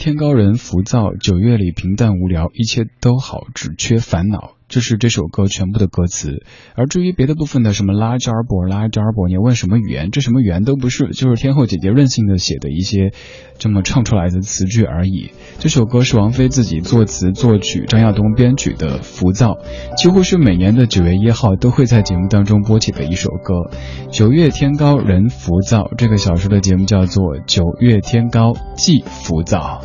天高人浮躁，九月里平淡无聊，一切都好，只缺烦恼。这是这首歌全部的歌词，而至于别的部分的什么拉扎尔波拉扎尔波，你问什么语言，这什么语言都不是，就是天后姐姐任性的写的一些这么唱出来的词句而已。这首歌是王菲自己作词作曲，张亚东编曲的《浮躁》，几乎是每年的九月一号都会在节目当中播起的一首歌。九月天高人浮躁，这个小时的节目叫做《九月天高既浮躁》。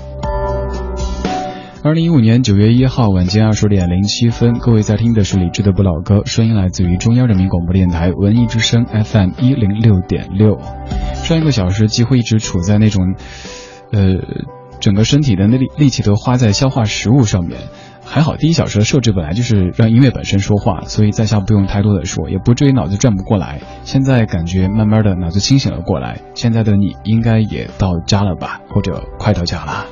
二零一五年九月一号晚间二十点零七分，各位在听的是李志的不老歌，声音来自于中央人民广播电台文艺之声 FM 一零六点六。上一个小时几乎一直处在那种，呃，整个身体的那力力气都花在消化食物上面。还好第一小时的设置本来就是让音乐本身说话，所以在下不用太多的说，也不至于脑子转不过来。现在感觉慢慢的脑子清醒了过来，现在的你应该也到家了吧，或者快到家了。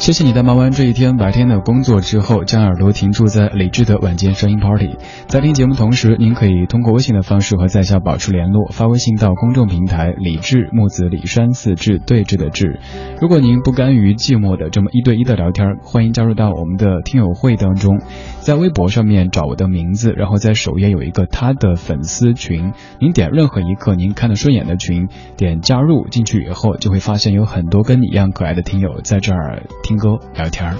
谢谢你在忙完这一天白天的工作之后，将耳朵停驻在理智的晚间声音 party。在听节目同时，您可以通过微信的方式和在下保持联络，发微信到公众平台“李智木子李山四智对峙的智”。如果您不甘于寂寞的这么一对一的聊天，欢迎加入到我们的听友会当中，在微博上面找我的名字，然后在首页有一个他的粉丝群，您点任何一个您看得顺眼的群，点加入进去以后，就会发现有很多跟你一样可爱的听友在这儿。听歌聊天儿，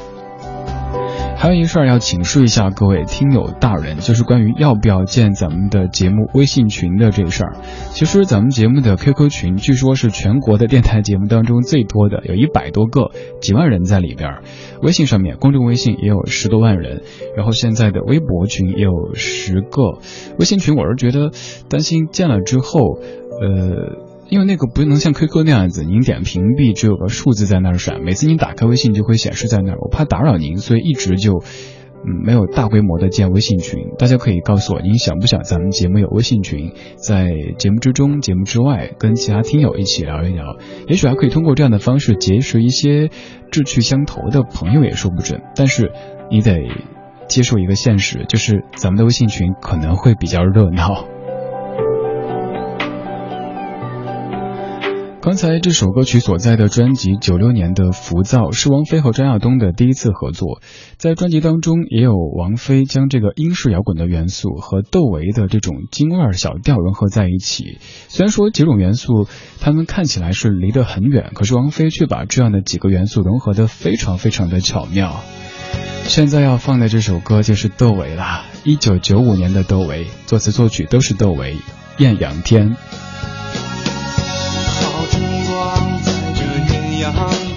还有一事儿要请示一下各位听友大人，就是关于要不要建咱们的节目微信群的这事儿。其实咱们节目的 QQ 群，据说是全国的电台节目当中最多的，有一百多个，几万人在里边。微信上面，公众微信也有十多万人，然后现在的微博群也有十个。微信群，我是觉得担心建了之后，呃。因为那个不能像 QQ 那样子，您点屏蔽只有个数字在那儿闪，每次您打开微信就会显示在那儿，我怕打扰您，所以一直就。没有大规模的建微信群，大家可以告诉我，您想不想咱们节目有微信群，在节目之中、节目之外，跟其他听友一起聊一聊，也许还可以通过这样的方式结识一些志趣相投的朋友，也说不准。但是你得接受一个现实，就是咱们的微信群可能会比较热闹。刚才这首歌曲所在的专辑九六年的《浮躁》是王菲和张亚东的第一次合作，在专辑当中也有王菲将这个英式摇滚的元素和窦唯的这种京味儿小调融合在一起。虽然说几种元素他们看起来是离得很远，可是王菲却把这样的几个元素融合得非常非常的巧妙。现在要放的这首歌就是窦唯啦，一九九五年的窦唯，作词作曲都是窦唯，《艳阳天》。home.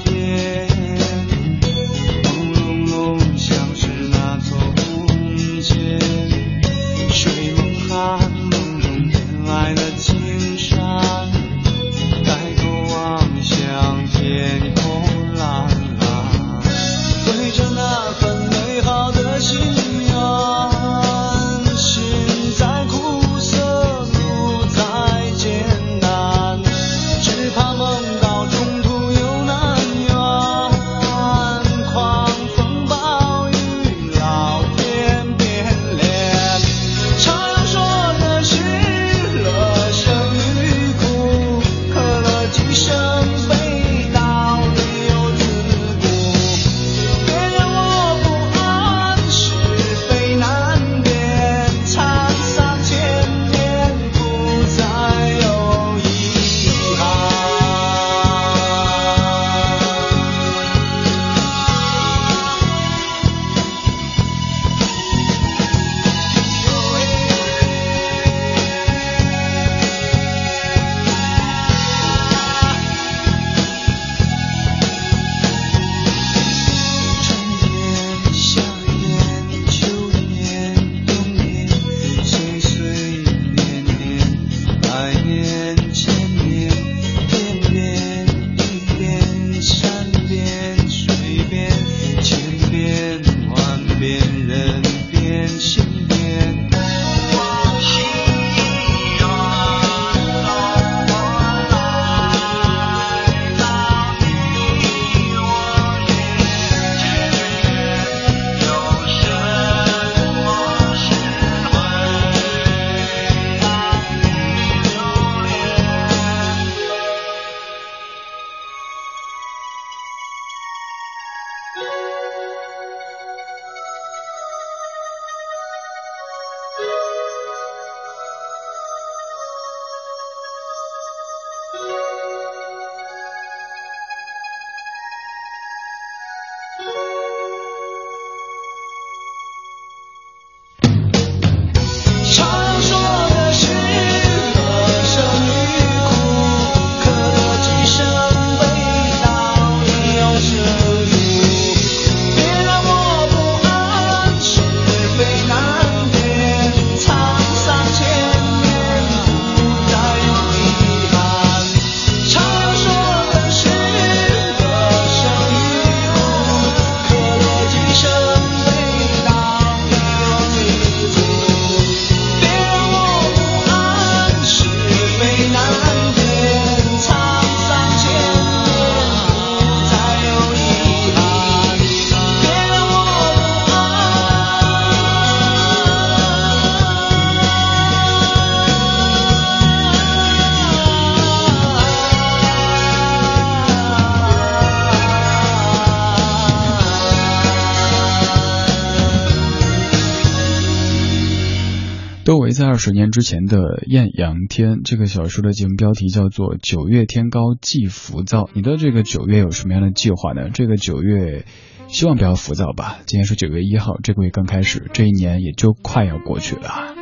窦唯在二十年之前的《艳阳天》这个小说的节目标题叫做《九月天高既浮躁》。你的这个九月有什么样的计划呢？这个九月，希望不要浮躁吧。今天是九月一号，这个月刚开始，这一年也就快要过去了。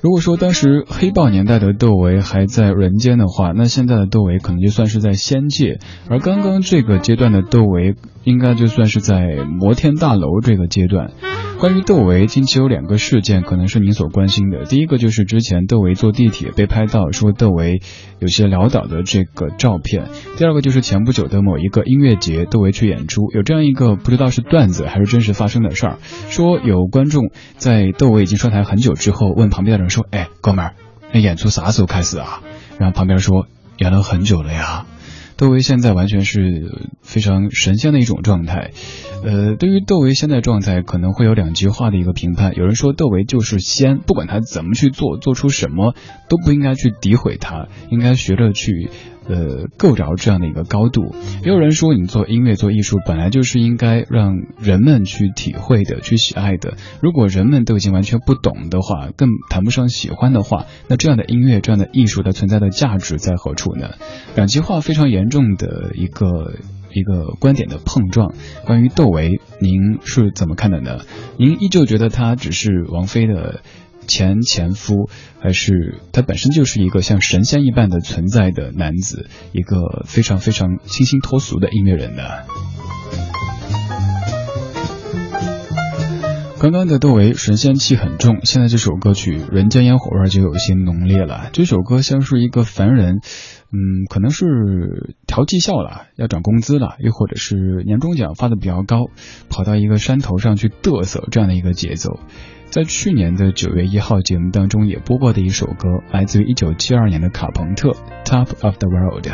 如果说当时黑豹年代的窦唯还在人间的话，那现在的窦唯可能就算是在仙界，而刚刚这个阶段的窦唯应该就算是在摩天大楼这个阶段。关于窦唯，近期有两个事件可能是您所关心的。第一个就是之前窦唯坐地铁被拍到说窦唯有些潦倒的这个照片。第二个就是前不久的某一个音乐节，窦唯去演出，有这样一个不知道是段子还是真实发生的事儿，说有观众在窦唯已经上台很久之后，问旁边的人说：“哎，哥们儿，那演出啥时候开始啊？”然后旁边说：“演了很久了呀。”窦唯现在完全是非常神仙的一种状态，呃，对于窦唯现在状态可能会有两极化的一个评判。有人说窦唯就是仙，不管他怎么去做，做出什么都不应该去诋毁他，应该学着去。呃，够着这样的一个高度，也有人说，你做音乐做艺术本来就是应该让人们去体会的、去喜爱的。如果人们都已经完全不懂的话，更谈不上喜欢的话，那这样的音乐、这样的艺术的存在的价值在何处呢？两极化非常严重的一个一个观点的碰撞。关于窦唯，您是怎么看的呢？您依旧觉得他只是王菲的？前前夫，还是他本身就是一个像神仙一般的存在的男子，一个非常非常清新脱俗的音乐人呢。刚刚的窦唯神仙气很重，现在这首歌曲人间烟火味就有些浓烈了。这首歌像是一个凡人，嗯，可能是调绩效了，要涨工资了，又或者是年终奖发的比较高，跑到一个山头上去嘚瑟这样的一个节奏。在去年的九月一号节目当中也播过的一首歌，来自于一九七二年的卡朋特《Top of the World》。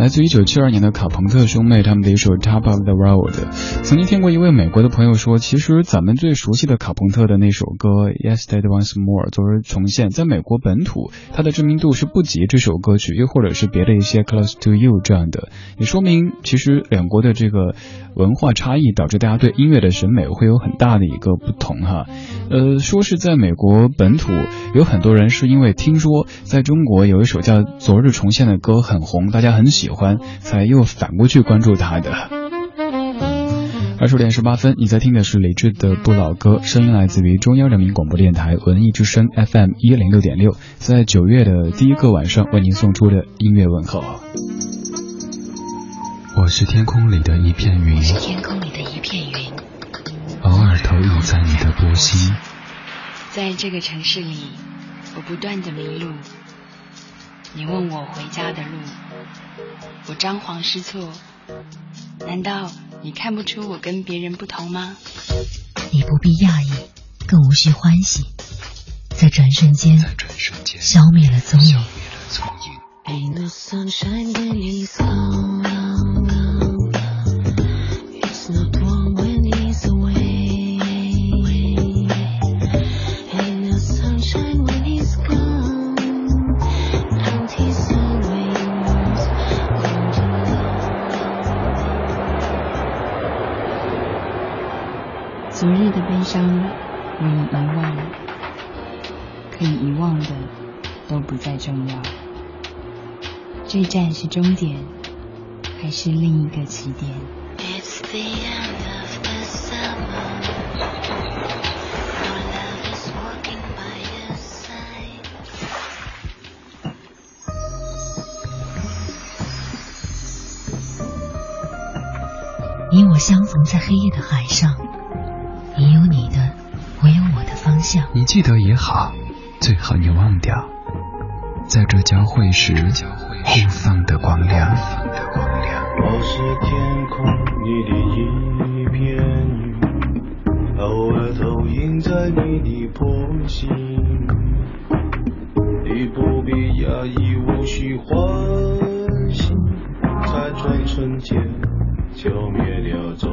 来自一九七二年的卡朋特兄妹他们的一首《Top of the World》，曾经听过一位美国的朋友说，其实咱们最熟悉的卡朋特的那首歌《Yesterday Once More》昨日重现，在美国本土，它的知名度是不及这首歌曲，又或者是别的一些《Close to You》这样的，也说明其实两国的这个文化差异导致大家对音乐的审美会有很大的一个不同哈。呃，说是在美国本土，有很多人是因为听说在中国有一首叫《昨日重现》的歌很红，大家很喜欢。才又反过去关注他的。二十点十八分，你在听的是李志的不老歌，声音来自于中央人民广播电台文艺之声 FM 一零六点六，在九月的第一个晚上为您送出的音乐问候。我是天空里的一片云，我是天空里的一片云，偶尔投影在你的波心。在这个城市里，我不断的迷路。你问我回家的路，我张皇失措。难道你看不出我跟别人不同吗？你不必讶异，更无需欢喜，在转瞬间，消灭了踪影。昨日的悲伤我已遗忘，可以遗忘的都不再重要。这站是终点，还是另一个起点？你我相逢在黑夜的海上。你有你的，我有我的方向。你记得也好，最好你忘掉，在这交汇时互放的光亮。我是天空里的一片云，偶尔投影在你的波心。你不必压抑，无需欢喜，在转瞬间消灭掉踪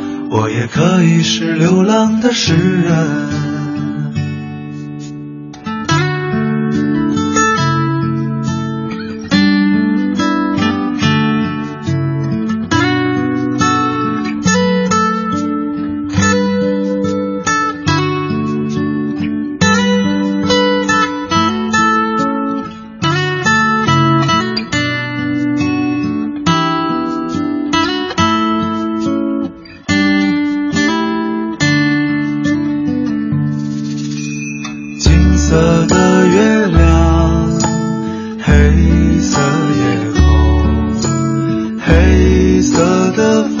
我也可以是流浪的诗人。色的月亮，黑色夜空，黑色的风。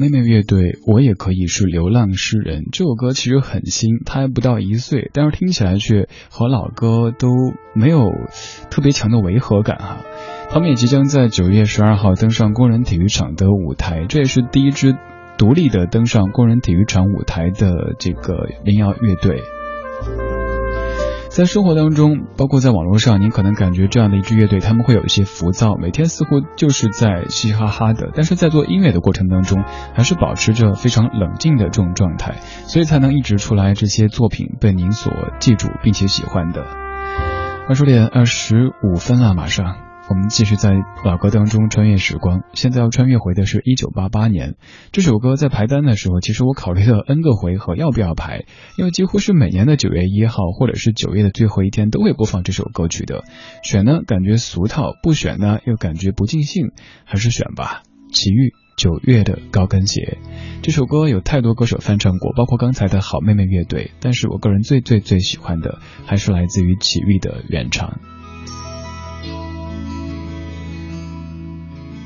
妹妹乐队，我也可以是流浪诗人。这首歌其实很新，它还不到一岁，但是听起来却和老歌都没有特别强的违和感哈。他们也即将在九月十二号登上工人体育场的舞台，这也是第一支独立的登上工人体育场舞台的这个民谣乐队。在生活当中，包括在网络上，您可能感觉这样的一支乐队，他们会有一些浮躁，每天似乎就是在嘻嘻哈哈的，但是在做音乐的过程当中，还是保持着非常冷静的这种状态，所以才能一直出来这些作品被您所记住并且喜欢的。二十点二十五分了，马上。我们继续在老歌当中穿越时光，现在要穿越回的是一九八八年。这首歌在排单的时候，其实我考虑了 N 个回合要不要排，因为几乎是每年的九月一号或者是九月的最后一天都会播放这首歌曲的。选呢感觉俗套，不选呢又感觉不尽兴，还是选吧。奇遇九月的高跟鞋，这首歌有太多歌手翻唱过，包括刚才的好妹妹乐队，但是我个人最最最喜欢的还是来自于奇遇的原唱。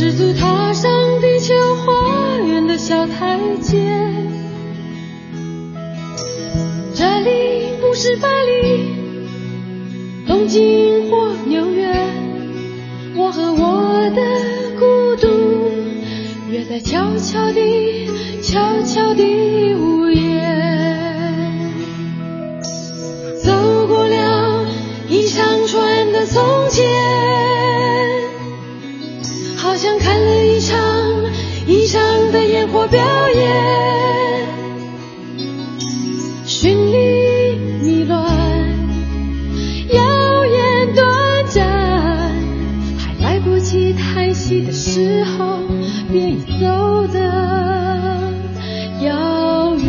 赤足踏上地球花园的小台阶，这里不是巴黎、东京或纽约，我和我的孤独约在悄悄地、悄悄地看了一场一场的烟火表演，绚丽迷乱，耀眼短暂，还来不及叹息的时候，便已走得遥远。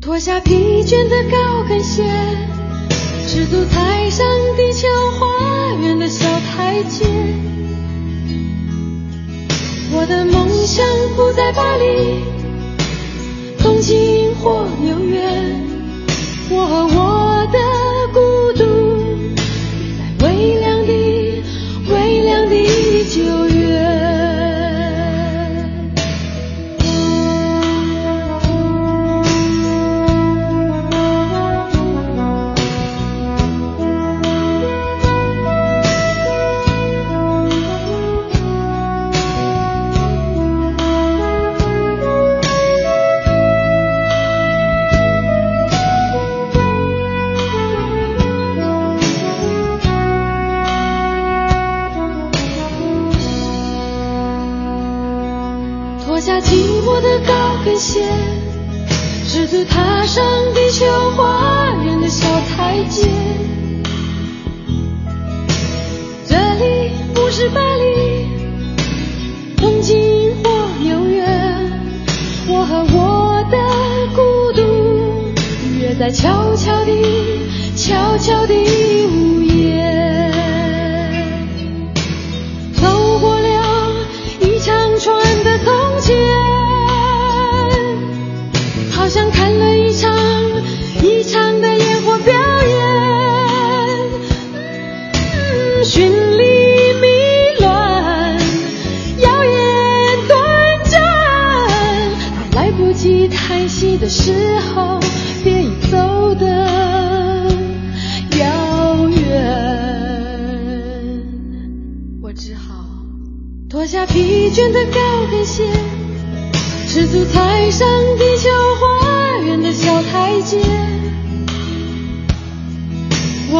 脱下疲倦的高跟鞋。赤足踩上地球远的小台阶，我的梦想不在巴黎、东京或纽约，我和我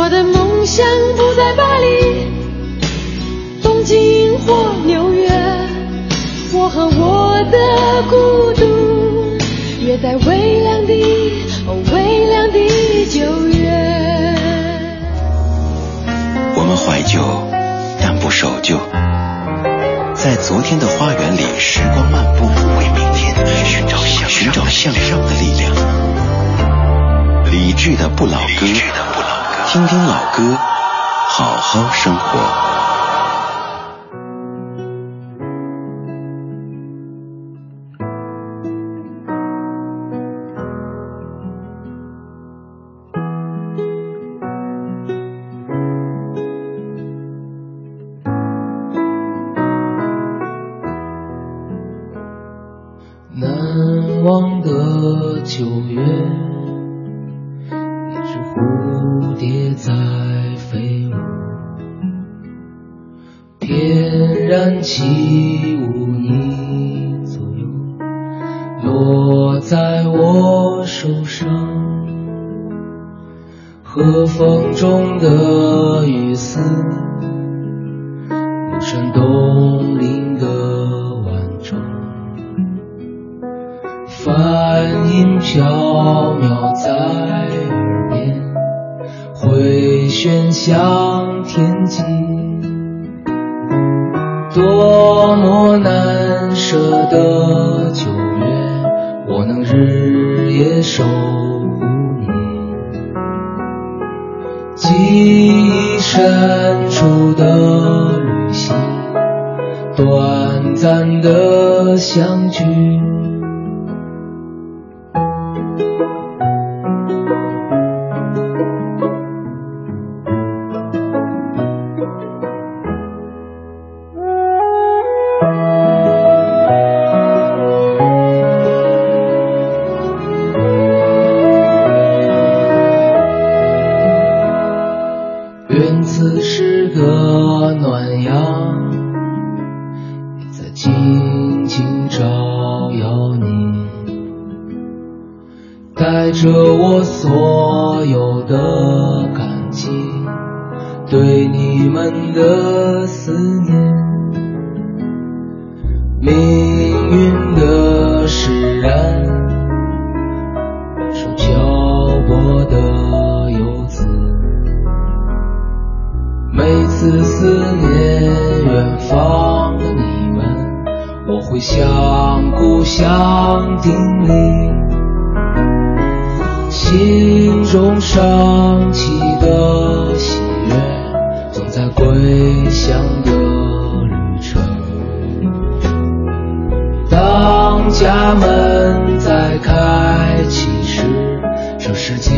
我的梦想不在巴黎、东京或纽约，我和我的孤独约在微凉的、微凉的九月。我们怀旧，但不守旧。在昨天的花园里，时光漫步，为明天寻找向寻找向上的力量。理智的不老歌，听听老歌，好好生活。多么难舍的九月我能日夜守护你。记忆深处的旅行短暂的相聚。家门在开启时这世界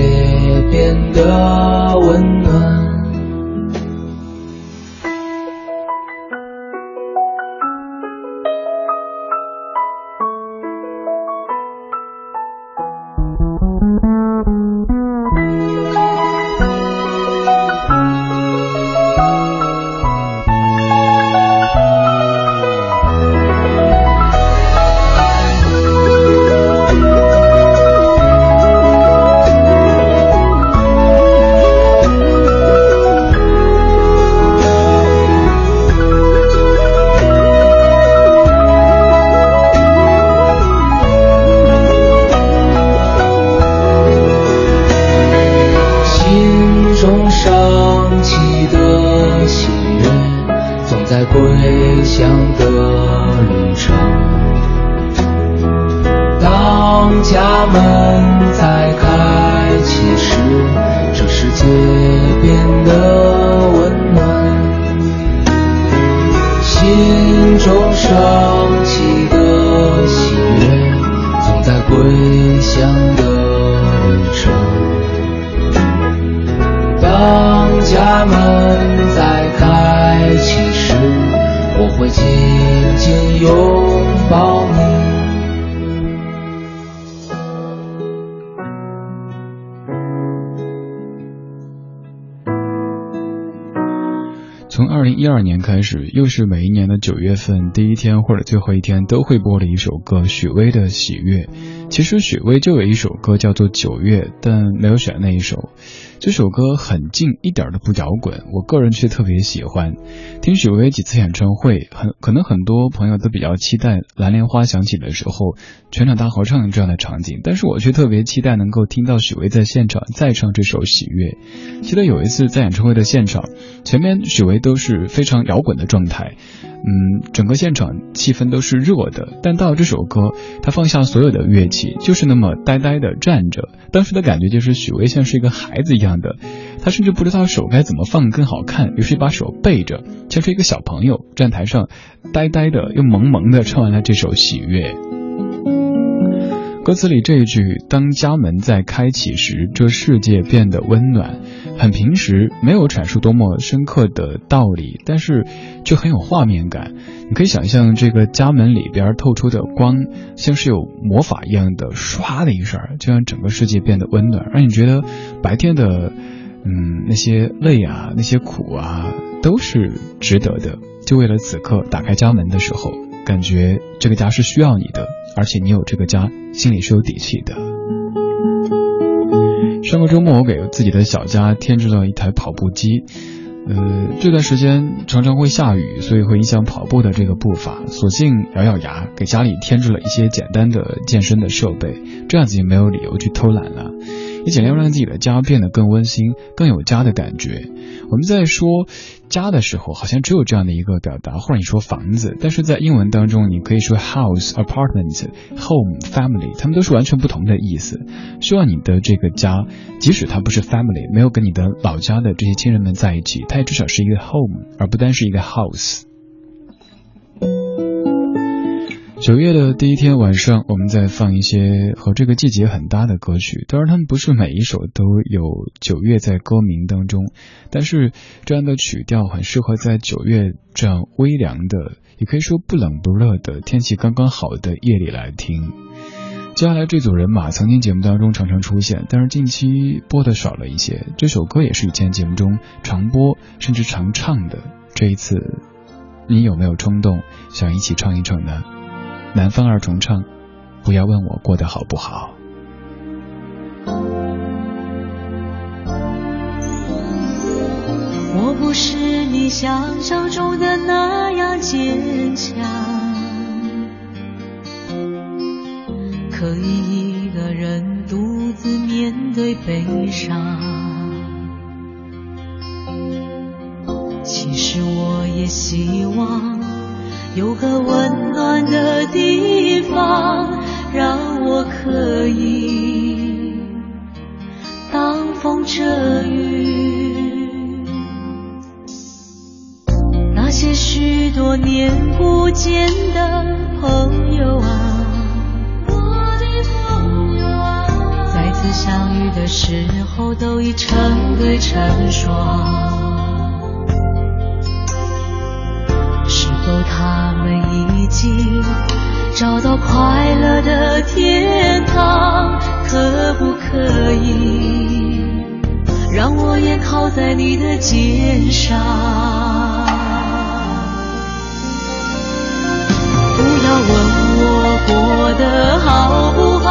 变得温暖。从二零一二年开始，又是每一年的九月份第一天或者最后一天都会播的一首歌，许巍的《喜悦》。其实许巍就有一首歌叫做《九月》，但没有选那一首。这首歌很静，一点都不摇滚，我个人却特别喜欢。听许巍几次演唱会，很可能很多朋友都比较期待《蓝莲花》响起的时候，全场大合唱这样的场景，但是我却特别期待能够听到许巍在现场再唱这首《喜悦》。记得有一次在演唱会的现场，前面许巍都是非常摇滚的状态。嗯，整个现场气氛都是热的，但到了这首歌，他放下所有的乐器，就是那么呆呆的站着。当时的感觉就是许巍像是一个孩子一样的，他甚至不知道手该怎么放更好看，于是把手背着，像是一个小朋友站台上，呆呆的又萌萌的唱完了这首《喜悦》。歌词里这一句“当家门在开启时，这世界变得温暖”，很平时，没有阐述多么深刻的道理，但是却很有画面感。你可以想象这个家门里边透出的光，像是有魔法一样的，唰的一声，就让整个世界变得温暖，让你觉得白天的，嗯，那些累啊，那些苦啊，都是值得的。就为了此刻打开家门的时候，感觉这个家是需要你的。而且你有这个家，心里是有底气的。上个周末，我给自己的小家添置了一台跑步机。呃，这段时间常常会下雨，所以会影响跑步的这个步伐。索性咬咬牙，给家里添置了一些简单的健身的设备，这样子也没有理由去偷懒了。也尽量让自己的家变得更温馨，更有家的感觉。我们在说家的时候，好像只有这样的一个表达，或者你说房子，但是在英文当中，你可以说 house、apartment、home、family，它们都是完全不同的意思。希望你的这个家，即使它不是 family，没有跟你的老家的这些亲人们在一起，它也至少是一个 home，而不单是一个 house。九月的第一天晚上，我们在放一些和这个季节很搭的歌曲。当然，他们不是每一首都有九月在歌名当中，但是这样的曲调很适合在九月这样微凉的，也可以说不冷不热的天气刚刚好的夜里来听。接下来这组人马曾经节目当中常常出现，但是近期播的少了一些。这首歌也是以前节目中常播甚至常唱的。这一次，你有没有冲动想一起唱一唱呢？南方二重唱，不要问我过得好不好。我不是你想象中的那样坚强，可以一个人独自面对悲伤。其实我也希望。有个温暖的地方，让我可以挡风遮雨。那些许多年不见的朋友啊，我的朋友啊，再次相遇的时候都已成对成双。他们已经找到快乐的天堂，可不可以让我也靠在你的肩上？不要问我过得好不好，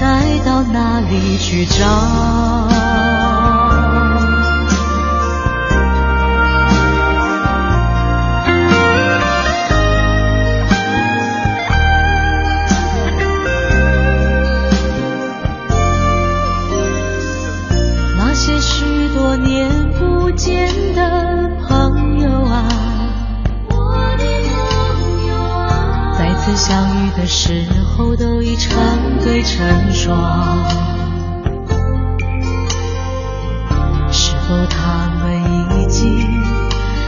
再到哪里去找？那些许多年不见的朋友。曾相遇的时候都已成对成双是否他们已经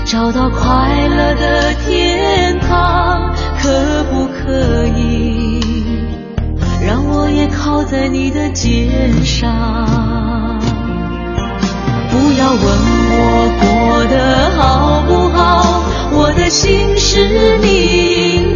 找到快乐的天堂可不可以让我也靠在你的肩上不要问我过得好不好我的心是你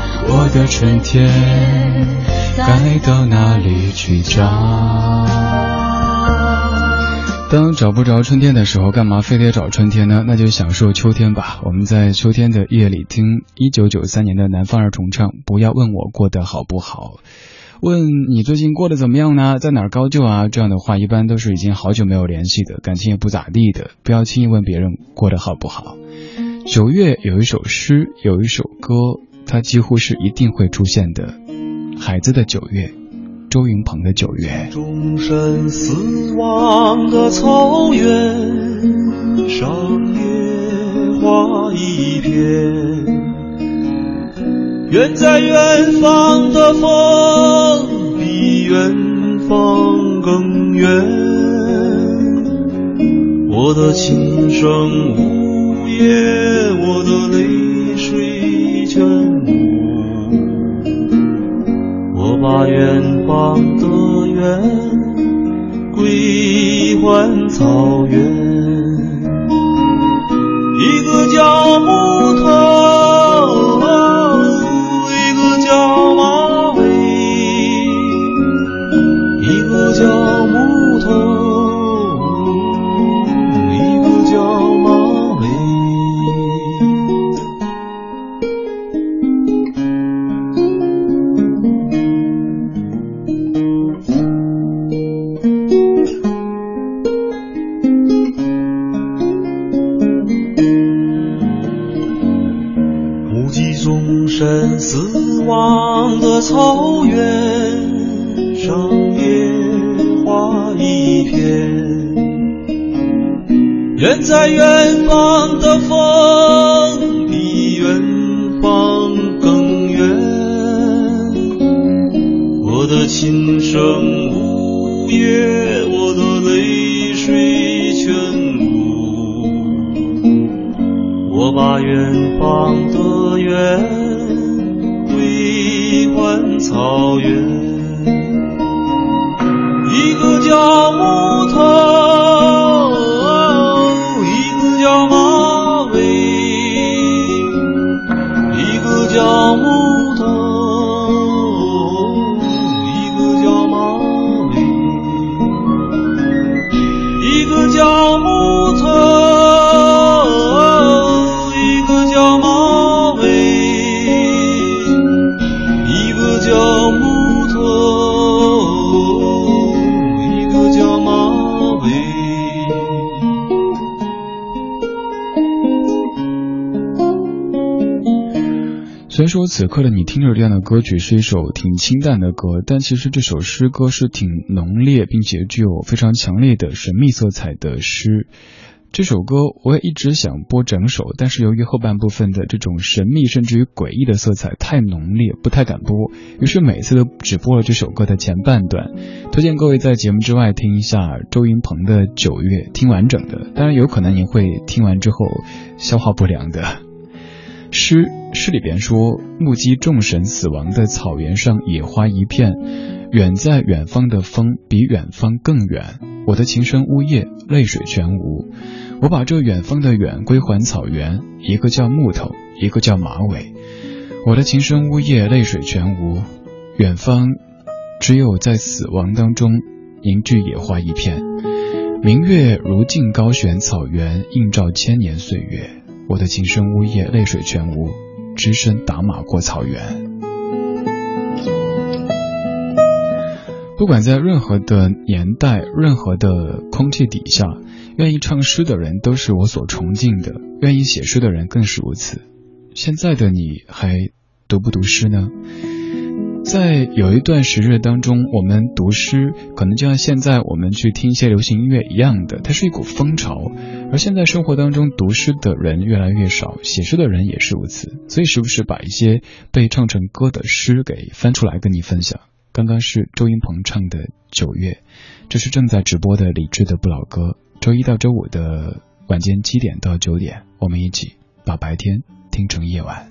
我的春天该到哪里去找？当找不着春天的时候，干嘛非得找春天呢？那就享受秋天吧。我们在秋天的夜里听一九九三年的南方儿重唱。不要问我过得好不好，问你最近过得怎么样呢？在哪儿高就啊？这样的话一般都是已经好久没有联系的，感情也不咋地的。不要轻易问别人过得好不好。九月有一首诗，有一首歌，它几乎是一定会出现的。孩子的九月。周云鹏的九月。终身死亡的草原上野花一片，远在远方的风比远方更远。我的琴声呜咽，我的泪水全无。我把远方的远归还草原，一个叫木头，草原上野花一片，远在远此刻的你听着这样的歌曲是一首挺清淡的歌，但其实这首诗歌是挺浓烈，并且具有非常强烈的神秘色彩的诗。这首歌我也一直想播整首，但是由于后半部分的这种神秘甚至于诡异的色彩太浓烈，不太敢播，于是每次都只播了这首歌的前半段。推荐各位在节目之外听一下周云鹏的《九月》，听完整的。当然有可能你会听完之后消化不良的。诗诗里边说，目击众神死亡的草原上野花一片，远在远方的风比远方更远。我的琴声呜咽，泪水全无。我把这远方的远归还草原，一个叫木头，一个叫马尾。我的琴声呜咽，泪水全无。远方，只有在死亡当中凝聚野花一片。明月如镜高悬草原，映照千年岁月。我的琴声呜咽，泪水全无，只身打马过草原。不管在任何的年代、任何的空气底下，愿意唱诗的人都是我所崇敬的，愿意写诗的人更是如此。现在的你还读不读诗呢？在有一段时日当中，我们读诗可能就像现在我们去听一些流行音乐一样的，它是一股风潮。而现在生活当中读诗的人越来越少，写诗的人也是如此。所以时不时把一些被唱成歌的诗给翻出来跟你分享。刚刚是周云鹏唱的《九月》，这是正在直播的李志的不老歌。周一到周五的晚间七点到九点，我们一起把白天听成夜晚。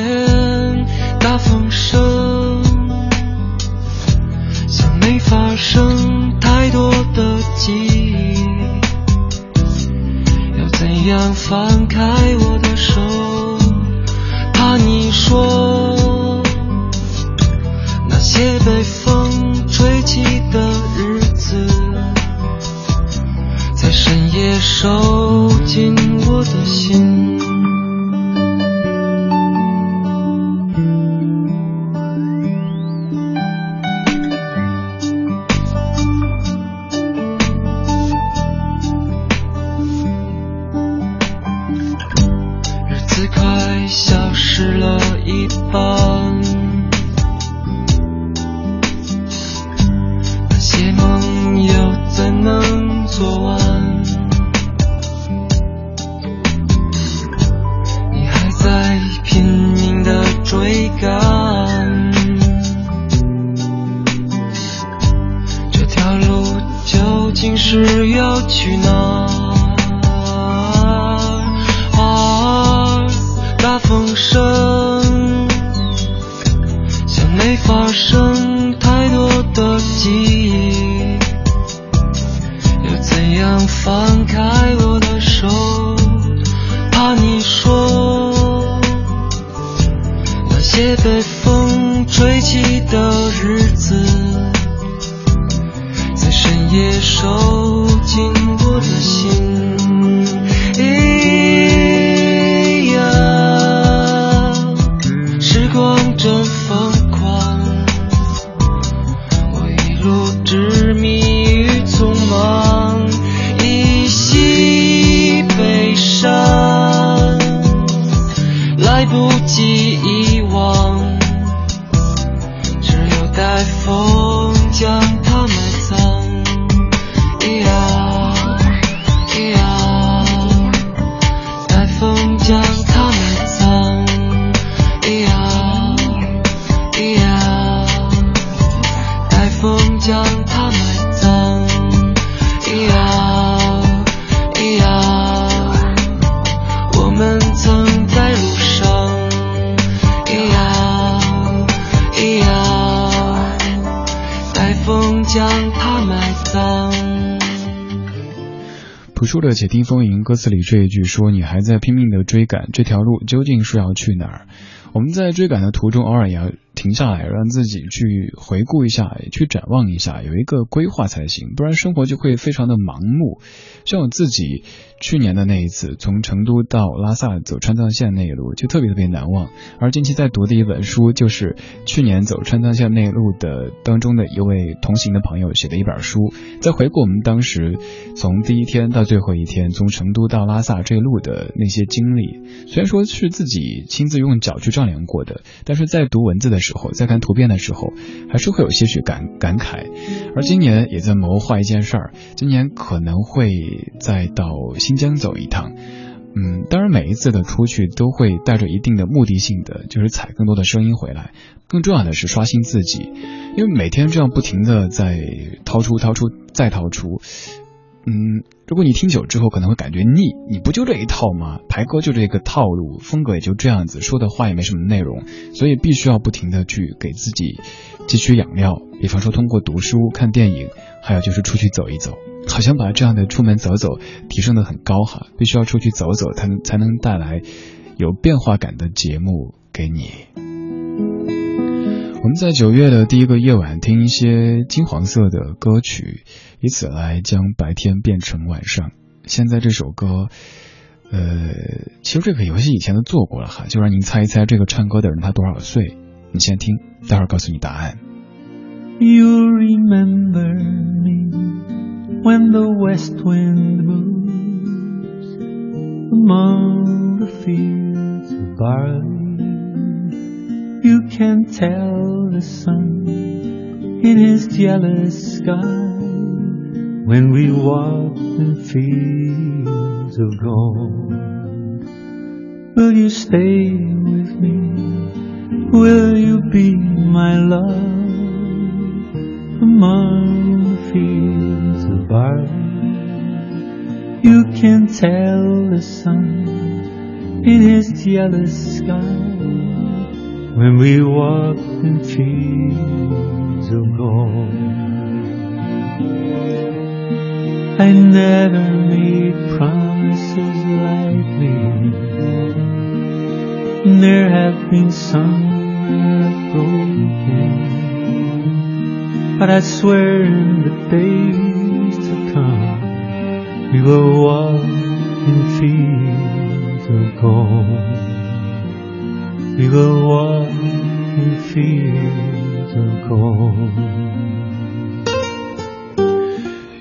放开去哪朴树的《且听风吟》歌词里这一句说：“你还在拼命的追赶，这条路究竟是要去哪儿？”我们在追赶的途中，偶尔也要停下来，让自己去回顾一下，去展望一下，有一个规划才行，不然生活就会非常的盲目。像我自己。去年的那一次，从成都到拉萨走川藏线那一路就特别特别难忘。而近期在读的一本书，就是去年走川藏线那一路的当中的一位同行的朋友写的一本书，在回顾我们当时从第一天到最后一天，从成都到拉萨这一路的那些经历。虽然说是自己亲自用脚去丈量过的，但是在读文字的时候，在看图片的时候，还是会有些许感感慨。而今年也在谋划一件事儿，今年可能会再到。新疆走一趟，嗯，当然每一次的出去都会带着一定的目的性的，就是采更多的声音回来。更重要的是刷新自己，因为每天这样不停的在掏出、掏出、再掏出。嗯，如果你听久之后可能会感觉腻，你不就这一套吗？排歌就这个套路，风格也就这样子，说的话也没什么内容，所以必须要不停的去给自己汲取养料。比方说通过读书、看电影，还有就是出去走一走，好像把这样的出门走走提升的很高哈，必须要出去走走，才能才能带来有变化感的节目给你。我们在九月的第一个夜晚听一些金黄色的歌曲，以此来将白天变成晚上。现在这首歌，呃，其实这个游戏以前都做过了哈，就让您猜一猜这个唱歌的人他多少岁。你先听，待会儿告诉你答案。You remember me when the west wind moves among the fields of barley. You can tell the sun in his jealous sky when we walk in fields of gold. Will you stay with me? Will you be my love among the fields of barley? You can tell the sun in his jealous sky when we walk in fields of gold. I never made promises lightly. There have been some I've broken, but I swear in the days to come we will walk in fields of gold. 一个我 feel the go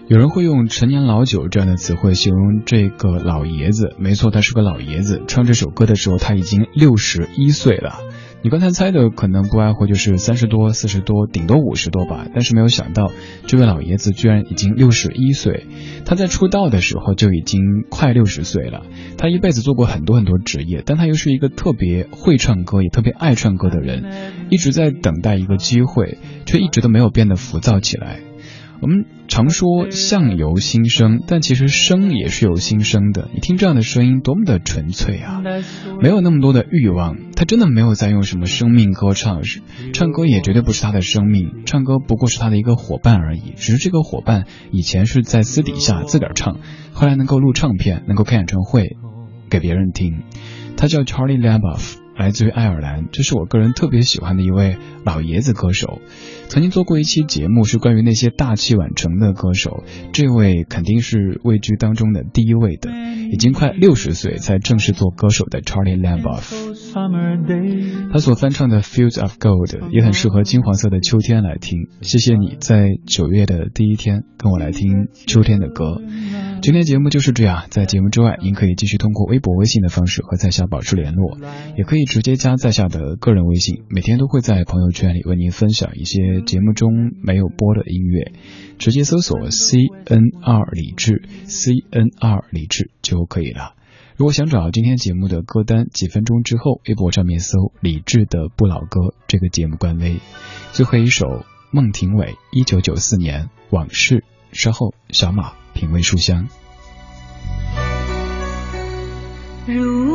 有人会用“陈年老酒”这样的词汇形容这个老爷子，没错，他是个老爷子。唱这首歌的时候，他已经六十一岁了。你刚才猜的可能不外乎就是三十多、四十多，顶多五十多吧。但是没有想到，这位老爷子居然已经六十一岁。他在出道的时候就已经快六十岁了。他一辈子做过很多很多职业，但他又是一个特别会唱歌，也特别爱唱歌的人，一直在等待一个机会，却一直都没有变得浮躁起来。我们常说相由心生，但其实生也是有心生的。你听这样的声音，多么的纯粹啊！没有那么多的欲望，他真的没有在用什么生命歌唱，唱歌也绝对不是他的生命，唱歌不过是他的一个伙伴而已。只是这个伙伴以前是在私底下自个儿唱，后来能够录唱片，能够开演唱会给别人听。他叫 Charlie Laboff。来自于爱尔兰，这是我个人特别喜欢的一位老爷子歌手。曾经做过一期节目，是关于那些大器晚成的歌手。这位肯定是位居当中的第一位的，已经快六十岁才正式做歌手的 Charlie Lamboff。他所翻唱的《Fields of Gold》也很适合金黄色的秋天来听。谢谢你在九月的第一天跟我来听秋天的歌。今天节目就是这样，在节目之外，您可以继续通过微博、微信的方式和在下保持联络，也可以直接加在下的个人微信，每天都会在朋友圈里为您分享一些节目中没有播的音乐，直接搜索 C N R 李志，C N R 李志就可以了。如果想找今天节目的歌单，几分钟之后微博上面搜李志的不老歌这个节目官微，最后一首孟庭苇一九九四年往事，稍后小马。品味书香，如